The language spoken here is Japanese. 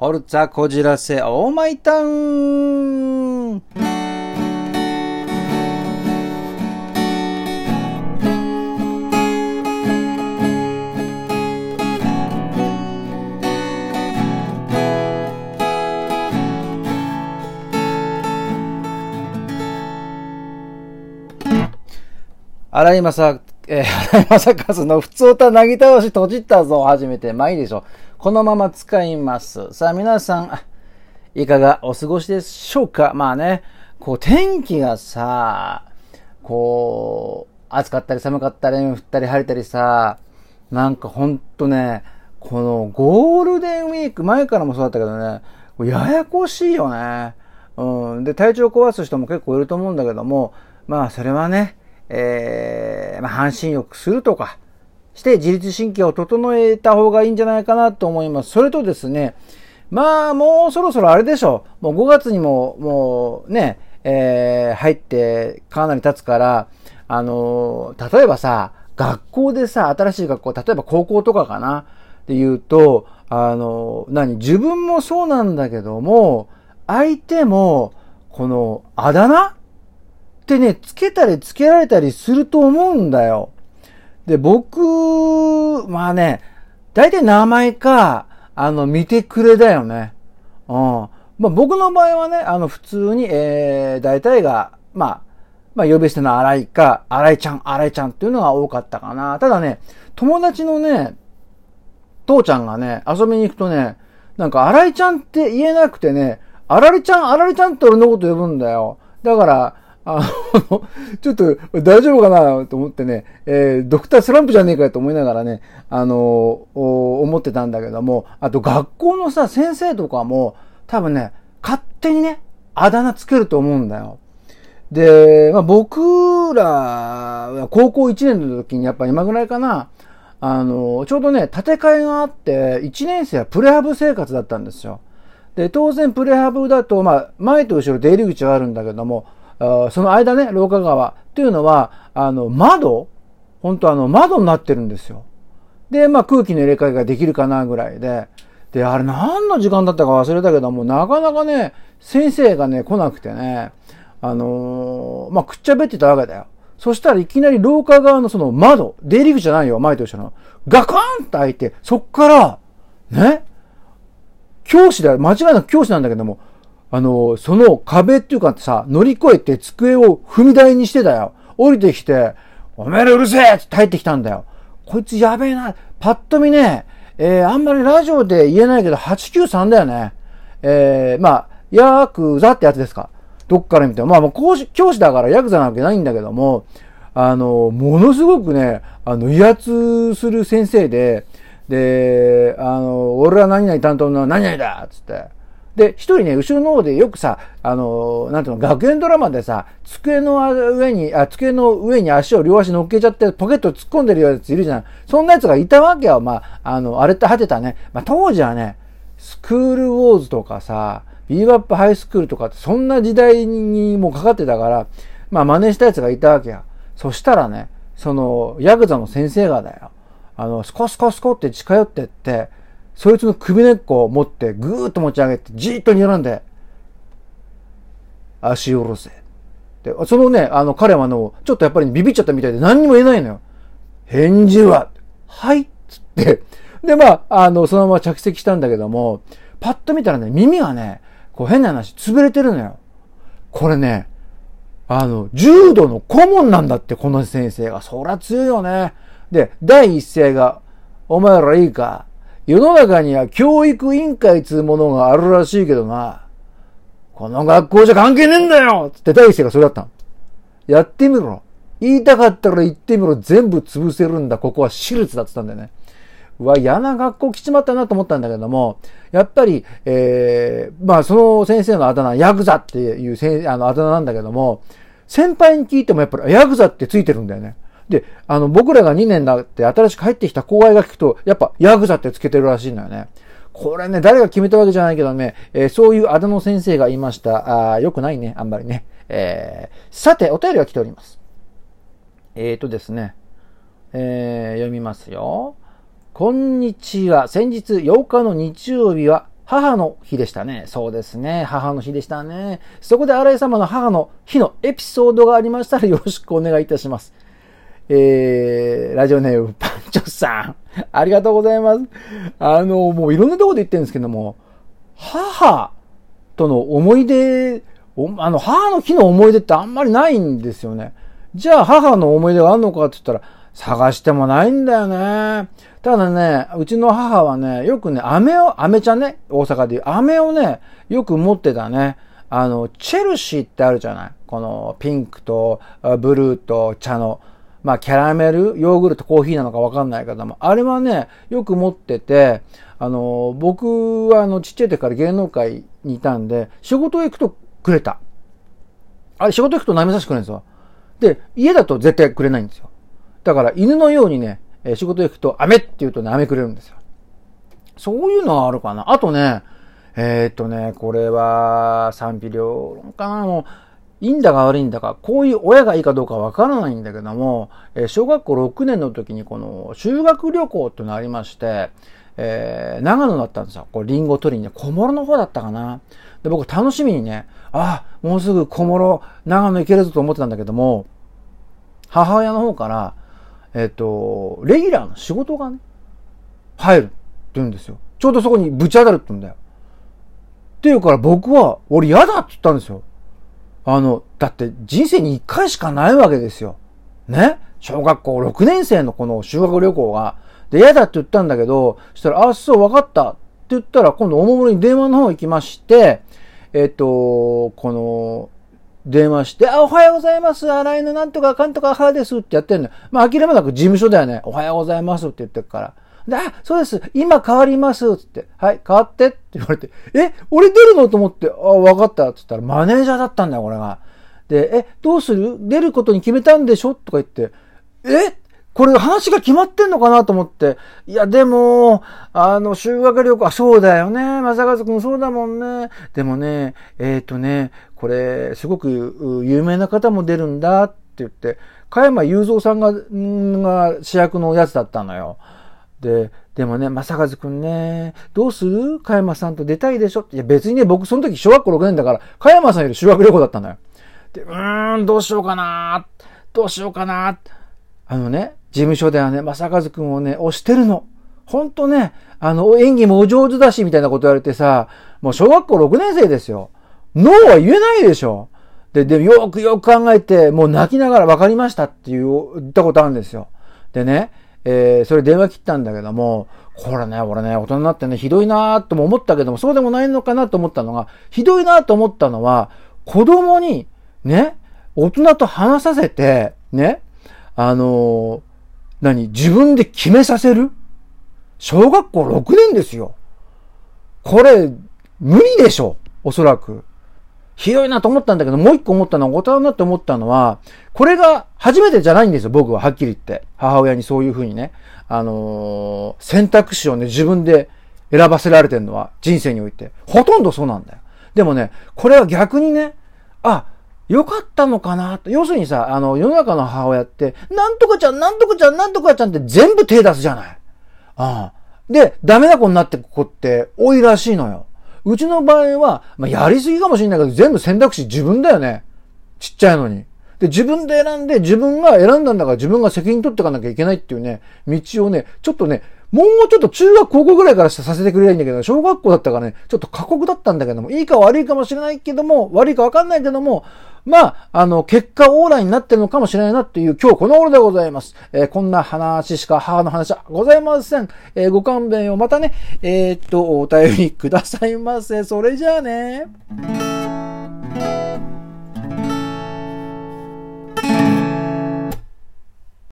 ホルツァこじらせオーマイタウン荒井正、えー、荒井正和の普通歌なぎ倒し閉じったぞ初めて。まあいいでしょう。このまま使います。さあ皆さん、いかがお過ごしでしょうか？まあね、こう天気がさ、こう、暑かったり寒かったり、雨降ったり晴れたりさ、なんかほんとね、このゴールデンウィーク前からもそうだったけどね、ややこしいよね。うん。で、体調壊す人も結構いると思うんだけども、まあそれはね、えー、まあ、半身浴するとかして自律神経を整えた方がいいんじゃないかなと思います。それとですね、まあもうそろそろあれでしょう。もう5月にももうね、えー、入ってかなり経つから、あのー、例えばさ、学校でさ、新しい学校、例えば高校とかかな？って言うと、あのー、何、自分もそうなんだけども、相手も、この、あだ名？ってね、つけたりつけられたりすると思うんだよ。で、僕、まあね、大体名前か、あの、見てくれだよね。うん。まあ僕の場合はね、あの、普通に、えー、大体が、まあ、まあ呼び捨ての荒井か、荒井ちゃん、荒井ちゃんっていうのが多かったかな。ただね、友達のね、父ちゃんがね、遊びに行くとね、なんか荒井ちゃんって言えなくてね、あらりちゃん、あらりちゃんって俺のこと呼ぶんだよ。だから、あの、ちょっと大丈夫かなと思ってね、えー、ドクタースランプじゃねえかと思いながらね、あの思ってたんだけども、あと学校のさ、先生とかも、多分ね、勝手にね、あだ名つけると思うんだよ。で、まあ、僕らは、高校1年の時にやっぱ今ぐらいかな、あの、ちょうどね、建て替えがあって、1年生はプレハブ生活だったんですよ。で、当然プレハブだと、まあ、前と後ろ出入り口はあるんだけども、その間ね、廊下側っていうのは、あの、窓本当あの、窓になってるんですよ。で、まあ空気の入れ替えができるかなぐらいで、で、あれ何の時間だったか忘れたけども、なかなかね、先生がね、来なくてね、あのー、まあ、くっちゃべってたわけだよ。そしたらいきなり廊下側のその窓、出入り口じゃないよ、前と一緒の。ガカーンと開いて、そっから、ね、教師だよ、間違いなく教師なんだけども、あの、その壁っていうかさ、乗り越えて机を踏み台にしてたよ。降りてきて、おめえらうるせえって入ってきたんだよ。こいつやべえな。パッと見ね、えー、あんまりラジオで言えないけど、893だよね。えー、まあ、ヤクザってやつですか。どっから見ても。まあ、もう講師、教師だからヤクザなわけないんだけども、あの、ものすごくね、あの、威圧する先生で、で、あの、俺は何々担当の何々だっつって。で、一人ね、後ろの方でよくさ、あの、なんていうの、学園ドラマでさ、机の上に、あ、机の上に足を両足乗っけちゃってポケット突っ込んでるやついるじゃん。そんなやつがいたわけよ。まあ、あの、あれて果てたね。まあ、当時はね、スクールウォーズとかさ、ビーバップハイスクールとかってそんな時代にもかかってたから、まあ真似したやつがいたわけや。そしたらね、その、ヤクザの先生がだよ。あの、スコスコスコって近寄ってって、そいつの首根っこを持ってぐーっと持ち上げてじーっと睨んで、足下ろせ。で、そのね、あの彼はあの、ちょっとやっぱりビビっちゃったみたいで何にも言えないのよ。返事は、はいっつって、で、まあ、あの、そのまま着席したんだけども、パッと見たらね、耳がね、こう変な話、潰れてるのよ。これね、あの、重度の顧問なんだって、この先生が。そりゃ強いよね。で、第一声が、お前らいいか？世の中には教育委員会つうものがあるらしいけどな。この学校じゃ関係ねえんだよつって第一声がそれだったの。やってみろ。言いたかったら言ってみろ。全部潰せるんだ。ここは私立だって言ったんだよね。うわ、嫌な学校来ちまったなと思ったんだけども、やっぱり、えー、まあその先生のあだ名、ヤクザっていうせあのあだ名なんだけども、先輩に聞いてもやっぱりヤクザってついてるんだよね。で、あの、僕らが2年だって新しく入ってきた後輩が聞くと、やっぱ、ヤクザってつけてるらしいんだよね。これね、誰が決めたわけじゃないけどね、えー、そういうあだ名先生がいました。あよくないね、あんまりね。えー、さて、お便りが来ております。えーとですね、えー、読みますよ。こんにちは。先日8日の日曜日は、母の日でしたね。そうですね。母の日でしたね。そこで荒井様の母の日のエピソードがありましたらよろしくお願いいたします。えー、ラジオネームパンチョさん。ありがとうございます。あの、もういろんなとこで言ってるんですけども、母との思い出、あの、母の日の思い出ってあんまりないんですよね。じゃあ母の思い出があるのかって言ったら、探してもないんだよね。ただね、うちの母はね、よくね、飴を、飴ちゃんね、大阪でいう飴をね、よく持ってたね。あの、チェルシーってあるじゃないこのピンクとブルーと茶の、まあキャラメル、ヨーグルト、コーヒーなのかわかんないけども、あれはね、よく持ってて、あの、僕はあの、ちっちゃい時から芸能界にいたんで、仕事行くとくれた。あれ、仕事行くと舐めさせてくれるんですよ。で、家だと絶対くれないんですよ。だから犬のようにね、仕事行くと飴って言うとね、飴くれるんですよ。そういうのはあるかな。あとね、えー、っとね、これは賛否両論かな。もう、いいんだか悪いんだか、こういう親がいいかどうかわからないんだけども、え小学校6年の時にこの修学旅行ってのありまして、えー、長野だったんですよ。こう、リンゴ取りにね、小諸の方だったかな。で、僕楽しみにね、あ、もうすぐ小諸、長野行けるぞと思ってたんだけども、母親の方から、えっ、と、レギュラーの仕事がね、入るって言うんですよ。ちょうどそこにぶち当たるって言うんだよ。っていうから僕は、俺嫌だって言ったんですよ。あの、だって人生に一回しかないわけですよ。ね？小学校6年生のこの修学旅行が。で、嫌だって言ったんだけど、そしたら、あ、そう、わかったって言ったら、今度おもむろに電話の方行きまして、えっ、と、この、電話して、あ、おはようございます。洗いのなんとかかんとか母ですってやってんの。まあ、諦めなく事務所だよね。おはようございますって言ってるから。で、あ、そうです。今変わります。つって。はい、変わってって言われて。え、俺出るの？と思って、あ、わかった。つったら、マネージャーだったんだよ、これが。で、え、どうする？出ることに決めたんでしょ？とか言って。えこれ話が決まってんのかなと思って。いや、でも、あの、修学旅行、あ、そうだよね。正和くんそうだもんね。でもね、えっ、ー、とね、これ、すごく有名な方も出るんだって言って、加山雄三さんが、んが主役のやつだったのよ。で、でもね、正和くんね、どうする？加山さんと出たいでしょ？いや、別にね、僕その時小学校6年だから、加山さんより修学旅行だったのよ。で、うーん、どうしようかなどうしようかなあのね、事務所ではね、正和くんをね、推してるの。ほんとね、あの、演技もお上手だし、みたいなこと言われてさ、もう小学校6年生ですよ。ノーは言えないでしょ。で、で、よくよく考えて、もう泣きながら分かりましたっていう、言ったことあるんですよ。でね、えー、それ電話切ったんだけども、これね、俺ね、大人になってね、ひどいなーとも思ったけども、そうでもないのかなと思ったのが、ひどいなと思ったのは、子供に、ね、大人と話させて、ね、あのー、何自分で決めさせる？小学校6年ですよ。これ、無理でしょおそらく。ひどいなと思ったんだけど、もう一個思ったのは、大人になって思ったのは、これが初めてじゃないんですよ、僕は、はっきり言って。母親にそういうふうにね、あのー、選択肢をね、自分で選ばせられてるのは、人生において。ほとんどそうなんだよ。でもね、これは逆にね、あ、よかったのかなと。要するにさ、あの、世の中の母親って、なんとかちゃん、なんとかちゃん、なんとかちゃんって全部手出すじゃない。ああ。で、ダメな子になってく子って多いらしいのよ。うちの場合は、まあ、やりすぎかもしれないけど、全部選択肢自分だよね。ちっちゃいのに。で、自分で選んで、自分が選んだんだから自分が責任取っていかなきゃいけないっていうね、道をね、ちょっとね、もうちょっと中学高校ぐらいからさせてくれないんだけど、小学校だったからね、ちょっと過酷だったんだけども、いいか悪いかもしれないけども、悪いかわかんないけども、まあ、あの、結果オーライになってるのかもしれないなっていう今日この頃でございます。えー、こんな話しか母の話はございません。えー、ご勘弁をまたね、えー、っと、お便りくださいませ。それじゃあね。